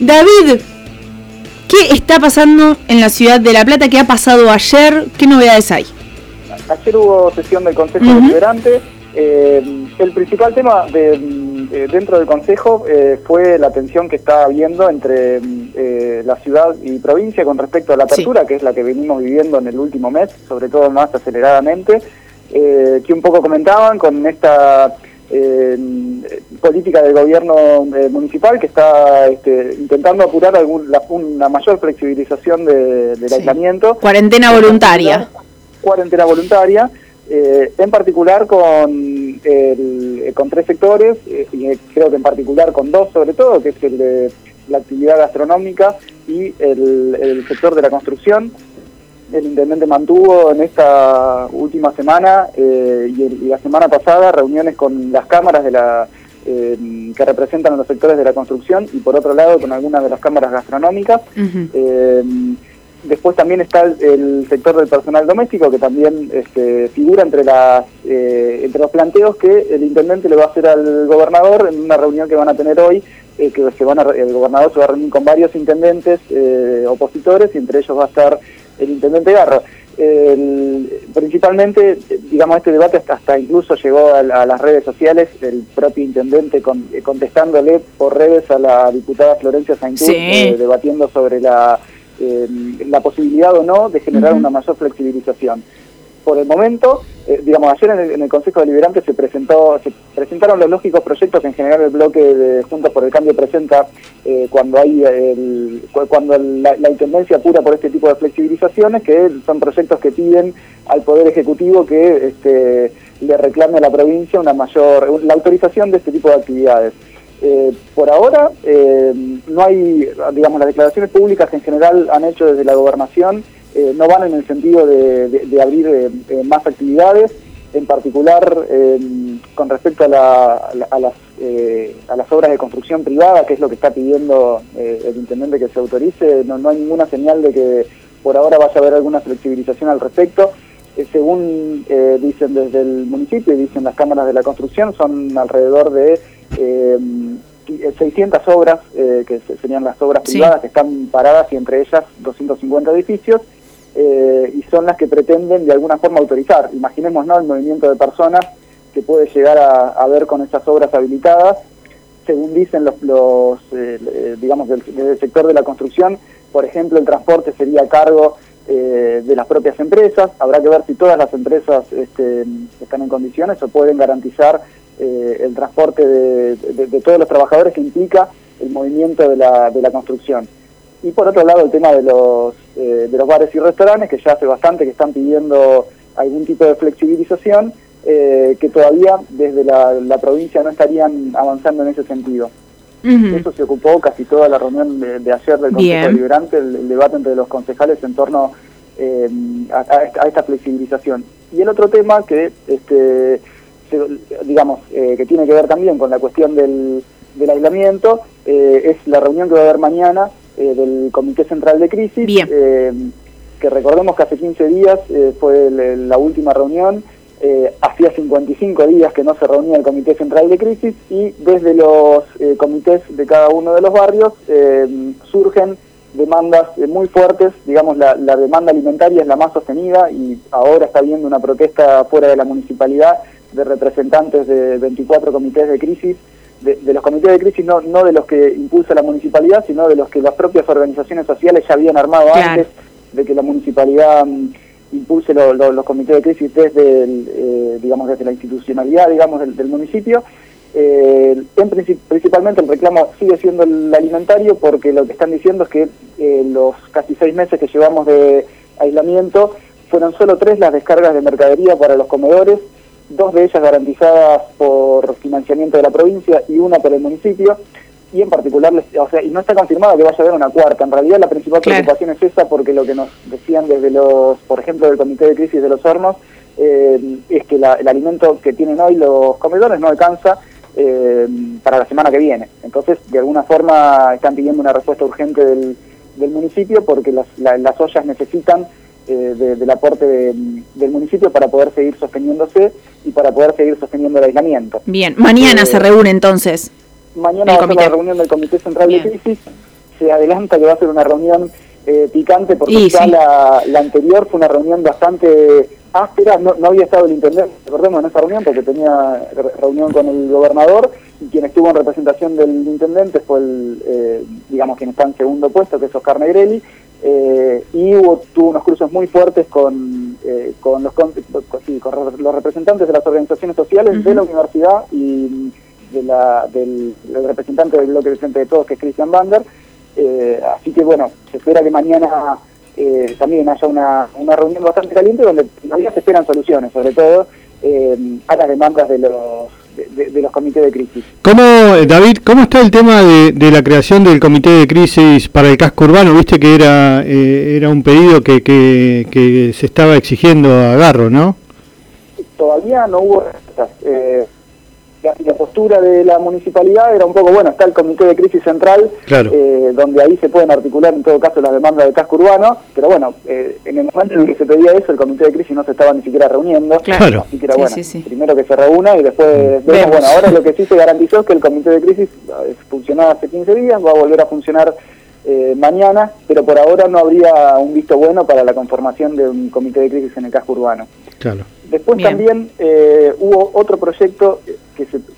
David, ¿qué está pasando en la ciudad de La Plata? ¿Qué ha pasado ayer? ¿Qué novedades hay? Ayer hubo sesión del Consejo Deliberante. Eh, el principal tema de, dentro del Consejo eh, fue la tensión que está habiendo entre eh, la ciudad y provincia con respecto a la apertura, que es la que venimos viviendo en el último mes, sobre todo más aceleradamente, que un poco comentaban con esta política del gobierno municipal que está este, intentando apurar algún, una mayor flexibilización del aislamiento. Cuarentena voluntaria cuarentena voluntaria, eh, en particular con, con tres sectores, eh, y creo que en particular con dos sobre todo, que es el de la actividad gastronómica y el, sector de la construcción. El intendente mantuvo en esta última semana eh, y, la semana pasada reuniones con las cámaras de la que representan a los sectores de la construcción y por otro lado con algunas de las cámaras gastronómicas. Después también está el, sector del personal doméstico, que también este, figura entre, las, eh, entre los planteos que el intendente le va a hacer al gobernador en una reunión que van a tener hoy, eh, que se van a, el gobernador se va a reunir con varios intendentes eh, opositores y entre ellos va a estar el intendente Garro. principalmente, digamos, este debate hasta, incluso llegó a, las redes sociales, el propio intendente contestándole por redes a la diputada Florencia Sainz, debatiendo sobre la eh, la posibilidad o no de generar una mayor flexibilización. Por el momento, eh, digamos, ayer en el, Consejo Deliberante se presentó, se presentaron los lógicos proyectos que en general el bloque de Juntos por el Cambio presenta eh, cuando hay el, cuando la, intendencia apura por este tipo de flexibilizaciones, que son proyectos que piden al Poder Ejecutivo que este, le reclame a la provincia una mayor, la autorización de este tipo de actividades. Eh, por ahora no hay, digamos, las declaraciones públicas que en general han hecho desde la gobernación eh, no van en el sentido de, abrir más actividades, en particular con respecto a, las, a las obras de construcción privada, que es lo que está pidiendo el intendente que se autorice, no, no hay ninguna señal de que por ahora vaya a haber alguna flexibilización al respecto. según dicen desde el municipio y dicen las cámaras de la construcción, son alrededor de eh, 600 obras, eh, que serían las obras privadas que están paradas y entre ellas 250 edificios, eh, y son las que pretenden de alguna forma autorizar. Imaginemos ¿no? el movimiento de personas que puede llegar a, ver con esas obras habilitadas. Según dicen los, los eh, digamos, del, sector de la construcción, por ejemplo, el transporte sería a cargo de las propias empresas. Habrá que ver si todas las empresas este, están en condiciones o pueden garantizar eh, el transporte de, todos los trabajadores que implica el movimiento de la, de la construcción. Y por otro lado el tema de los, eh, de los bares y restaurantes, que ya hace bastante que están pidiendo algún tipo de flexibilización, eh, que todavía desde la, provincia no estarían avanzando en ese sentido. Eso se ocupó casi toda la reunión de, ayer del Consejo Deliberante, el, debate entre los concejales en torno a, a, esta flexibilización. Y el otro tema que este, digamos, eh, que tiene que ver también con la cuestión del, del aislamiento, eh, es la reunión que va a haber mañana eh, del Comité Central de Crisis, que recordemos que hace 15 días fue la última reunión, hacía 55 días que no se reunía el Comité Central de Crisis y desde los comités de cada uno de los barrios surgen demandas muy fuertes, digamos la, la demanda alimentaria es la más sostenida y ahora está habiendo una protesta fuera de la municipalidad de representantes de 24 comités de crisis, de, los comités de crisis no, no de los que impulsa la municipalidad, sino de los que las propias organizaciones sociales ya habían armado antes de que la municipalidad mm, impulse los comités de crisis desde, eh, digamos, desde la institucionalidad digamos, del, municipio. Eh, en principalmente el reclamo sigue siendo el alimentario porque lo que están diciendo es que eh, los casi seis meses que llevamos de aislamiento fueron solo tres las descargas de mercadería para los comedores dos de ellas garantizadas por financiamiento de la provincia y una por el municipio, y en particular, o sea, y no está confirmado que vaya a haber una cuarta. En realidad la principal preocupación es esa porque lo que nos decían desde los, por ejemplo, del Comité de Crisis de los Hornos, eh, es que el alimento que tienen hoy los comedores no alcanza eh, para la semana que viene. Entonces, de alguna forma están pidiendo una respuesta urgente del, del municipio porque las, las ollas necesitan eh, del aporte del municipio para poder seguir sosteniéndose y para poder seguir sosteniendo el aislamiento. Bien, mañana se reúne entonces. Mañana va a ser la reunión del Comité Central de Crisis. se adelanta que va a ser una reunión eh, picante porque ya la, anterior fue una reunión bastante áspera, no, había estado el intendente, recordemos, en esa reunión porque tenía reunión con el gobernador y quien estuvo en representación del intendente fue el, eh, digamos, quien está en segundo puesto, que es Oscar Negrelli, eh, y hubo, tuvo unos cruces muy fuertes con, con, los, con, los representantes de las organizaciones sociales de la universidad y de la, del, representante del bloque de frente de todos, que es Christian Bander, eh, así que bueno, se espera que mañana eh, también haya una, una, reunión bastante caliente donde todavía se esperan soluciones, sobre todo eh, a las demandas de los de, los comités de crisis. ¿Cómo, David, cómo está el tema de, la creación del comité de crisis para el casco urbano? Viste que era era un pedido que, que, que, se estaba exigiendo a Garro, ¿no? Todavía no hubo respuestas la, postura de la municipalidad era un poco, bueno, está el Comité de Crisis Central, eh, donde ahí se pueden articular en todo caso las demandas del casco urbano, pero bueno, eh, en el momento en que se pedía eso, el Comité de Crisis no se estaba ni siquiera reuniendo, claro. así que era bueno, primero que se reúna y después mm. vemos, bueno, ahora lo que sí se garantizó es que el Comité de Crisis eh, funcionaba hace 15 días, va a volver a funcionar mañana, pero por ahora no habría un visto bueno para la conformación de un comité de crisis en el casco urbano. Claro. Después también hubo otro proyecto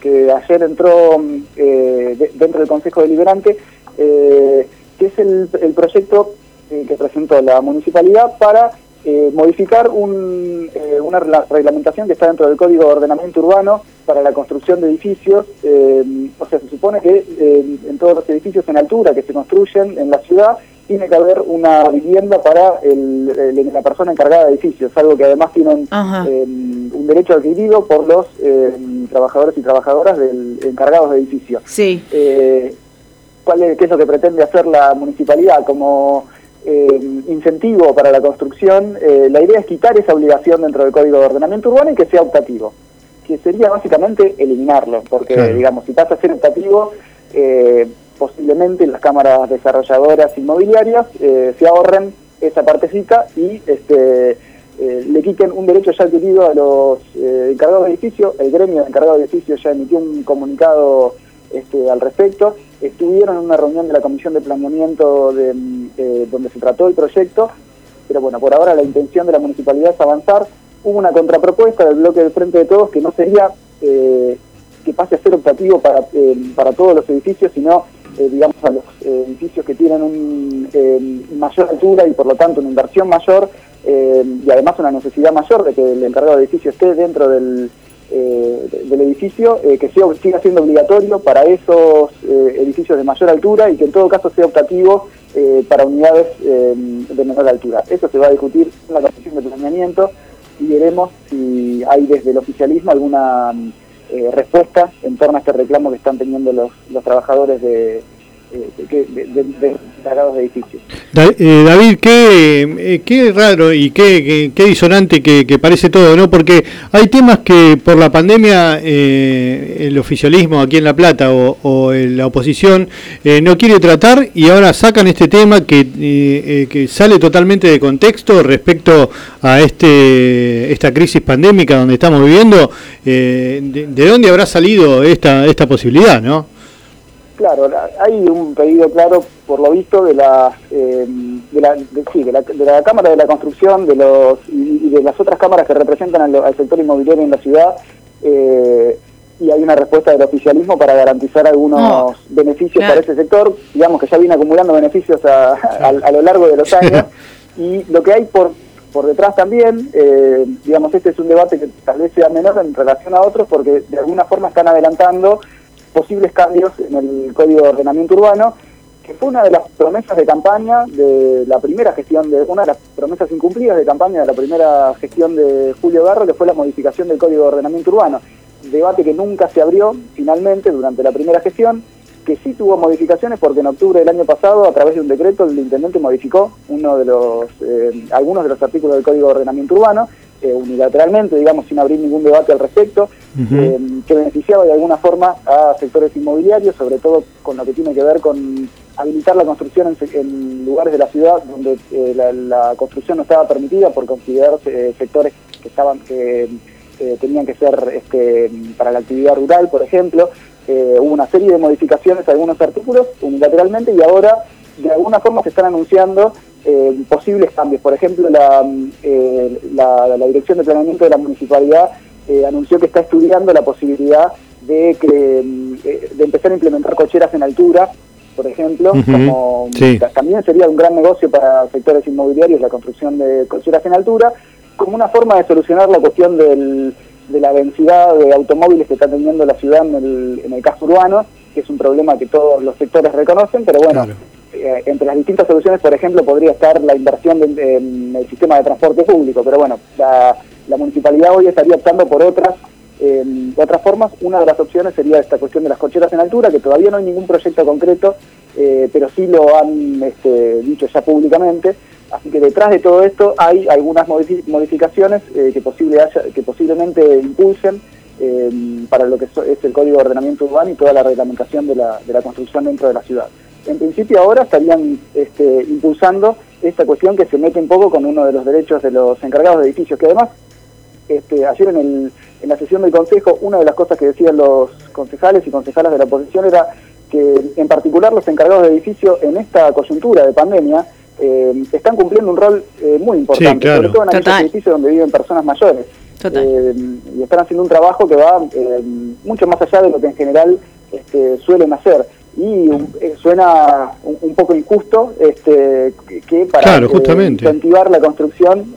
que, ayer entró eh, dentro del Consejo Deliberante, eh, que es el, proyecto eh, que presentó la municipalidad para modificar una reglamentación que está dentro del Código de Ordenamiento Urbano para la construcción de edificios. o sea, se supone que en todos los edificios en altura que se construyen en la ciudad tiene que haber una vivienda para la persona encargada de edificios, algo que además tiene un derecho adquirido por los trabajadores y trabajadoras del encargados de edificios. Sí. Eh, ¿cuál es, ¿Qué es lo que pretende hacer la municipalidad? Como eh, incentivo para la construcción, eh, la idea es quitar esa obligación dentro del Código de Ordenamiento Urbano y que sea optativo, que sería básicamente eliminarlo, porque digamos, si pasa a ser optativo, posiblemente las cámaras desarrolladoras inmobiliarias se ahorren esa partecita y este eh, le quiten un derecho ya adquirido a los eh, encargados de edificio. El gremio de encargados de edificio ya emitió un comunicado este, al respecto. Estuvieron en una reunión de la Comisión de Planeamiento de, eh, donde se trató el proyecto, pero bueno, por ahora la intención de la municipalidad es avanzar. Hubo una contrapropuesta del bloque del Frente de Todos que no sería que pase a ser optativo para, para todos los edificios, sino digamos a los edificios que tienen un, mayor altura y por lo tanto una inversión mayor eh, y además una necesidad mayor de que el encargado de edificio esté dentro del, eh, del edificio, eh, que siga siendo obligatorio para esos edificios de mayor altura y que en todo caso sea optativo para unidades de menor altura. Eso se va a discutir en la Comisión de Planeamiento y veremos si hay desde el oficialismo alguna respuesta en torno a este reclamo que están teniendo los trabajadores de, de, de, edificios. Eh, David, qué, eh, qué raro y qué, qué, disonante que, parece todo, ¿no? Porque hay temas que por la pandemia eh, el oficialismo aquí en La Plata o, la oposición no quiere tratar y ahora sacan este tema que, que sale totalmente de contexto respecto a este esta crisis pandémica donde estamos viviendo. De, ¿De dónde habrá salido esta, esta posibilidad, no? Claro, hay un pedido claro, por lo visto, de la, eh, de, la, sí, de, la, de, la, Cámara de la Construcción de los y, de las otras cámaras que representan al, sector inmobiliario en la ciudad, eh, y hay una respuesta del oficialismo para garantizar algunos beneficios para ese sector, digamos que ya viene acumulando beneficios a, a, lo largo de los años, y lo que hay por por detrás también, eh, digamos, este es un debate que tal vez sea menor en relación a otros porque de alguna forma están adelantando posibles cambios en el Código de Ordenamiento Urbano, que fue una de las promesas de campaña de la primera gestión, de una de las promesas incumplidas de campaña de la primera gestión de Julio Garro, que fue la modificación del Código de Ordenamiento Urbano. Debate que nunca se abrió finalmente durante la primera gestión, que sí tuvo modificaciones porque en octubre del año pasado, a través de un decreto, el intendente modificó uno de los, eh, algunos de los artículos del Código de Ordenamiento Urbano, eh, unilateralmente, digamos, sin abrir ningún debate al respecto, eh, que beneficiaba de alguna forma a sectores inmobiliarios, sobre todo con lo que tiene que ver con habilitar la construcción en, lugares de la ciudad donde la, construcción no estaba permitida por considerarse sectores que estaban que tenían que ser este, para la actividad rural, por ejemplo. Eh, hubo una serie de modificaciones a algunos artículos unilateralmente y ahora de alguna forma se están anunciando eh, posibles cambios. Por ejemplo, la, la, Dirección de Planeamiento de la Municipalidad anunció que está estudiando la posibilidad de, que, de empezar a implementar cocheras en altura por ejemplo, como también sería un gran negocio para sectores inmobiliarios la construcción de cocheras en altura, como una forma de solucionar la cuestión del, de la densidad de automóviles que está teniendo la ciudad en el, en el casco urbano, que es un problema que todos los sectores reconocen, pero bueno, eh, entre las distintas soluciones, por ejemplo, podría estar la inversión en el sistema de transporte público, pero bueno, la, municipalidad hoy estaría optando por otras de otras formas, una de las opciones sería esta cuestión de las cocheras en altura, que todavía no hay ningún proyecto concreto, eh, pero sí lo han este, dicho ya públicamente. Así que detrás de todo esto hay algunas modificaciones eh, que, posible que posiblemente impulsen eh, para lo que es el Código de Ordenamiento Urbano y toda la reglamentación de la, de la construcción dentro de la ciudad. En principio ahora estarían este, impulsando esta cuestión que se mete un poco con uno de los derechos de los encargados de edificios, que además este, ayer en el en la sesión del Consejo, una de las cosas que decían los concejales y concejalas de la oposición era que en particular los encargados de edificio en esta coyuntura de pandemia eh, están cumpliendo un rol eh, muy importante, sobre todo en aquellos edificios donde viven personas mayores. Eh, y están haciendo un trabajo que va mucho más allá de lo que en general este, suelen hacer y suena un, poco injusto este, que para incentivar la construcción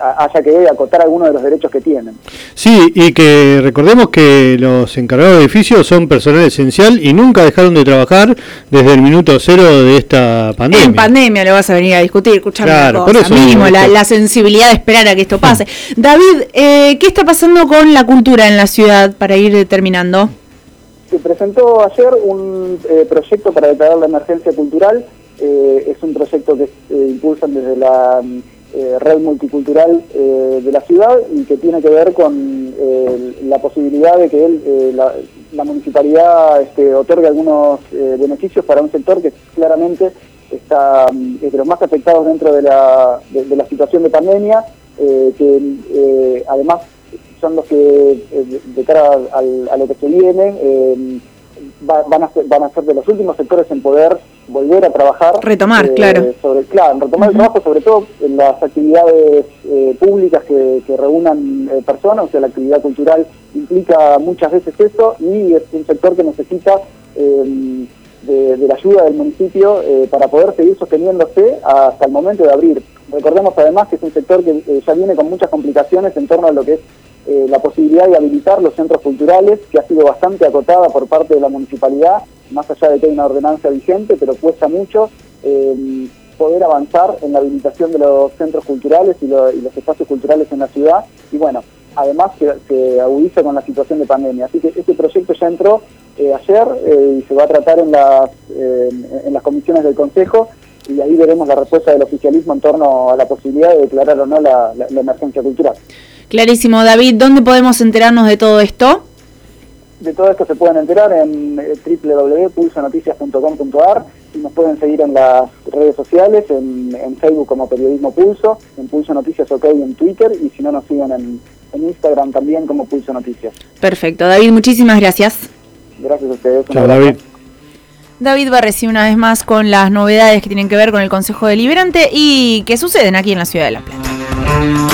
haya que acotar algunos de los derechos que tienen. Sí, y que recordemos que los encargados de edificios son personal esencial y nunca dejaron de trabajar desde el minuto cero de esta pandemia. En pandemia lo vas a venir a discutir, escuchando claro, cosa. mínimo la, sensibilidad de esperar a que esto pase. David, eh, ¿qué está pasando con la cultura en la ciudad para ir terminando? Se presentó ayer un eh, proyecto para declarar la emergencia cultural. Eh, es un proyecto que impulsan desde la eh, red multicultural eh, de la ciudad y que tiene que ver con eh, la posibilidad de que la, municipalidad este, otorgue algunos beneficios para un sector que claramente está de los más afectados dentro de la, de, la situación de pandemia, que además son los que de cara a lo que se viene van, a ser, van a ser de los últimos sectores en poder volver a trabajar. Retomar, eh, claro. Sobre, claro, retomar el trabajo, sobre todo en las actividades eh, públicas que, reúnan eh, personas, o sea, la actividad cultural implica muchas veces eso y es un sector que necesita em, de, la ayuda del municipio para poder seguir sosteniéndose hasta el momento de abrir. Recordemos además que es un sector que ya viene con muchas complicaciones en torno a lo que es la posibilidad de habilitar los centros culturales, que ha sido bastante acotada por parte de la municipalidad más allá de que hay una ordenanza vigente, pero cuesta mucho eh, poder avanzar en la habilitación de los centros culturales y, los espacios culturales en la ciudad. Y bueno, además se, agudiza con la situación de pandemia. Así que este proyecto ya entró eh, ayer eh, y se va a tratar en las, en las comisiones del Consejo y ahí veremos la respuesta del oficialismo en torno a la posibilidad de declarar o no la emergencia cultural. Clarísimo, David, ¿dónde podemos enterarnos de todo esto? De todo esto se pueden enterar en eh, www.pulsonoticias.com.ar y nos pueden seguir en las redes sociales, en, Facebook como Periodismo Pulso, en Pulso Noticias OK en Twitter y si no nos siguen en, Instagram también como Pulso Noticias. Perfecto, David, muchísimas gracias. Gracias a ustedes. Chao, David. David Barresi una vez más con las novedades que tienen que ver con el Consejo Deliberante y que suceden aquí en la Ciudad de La Plata.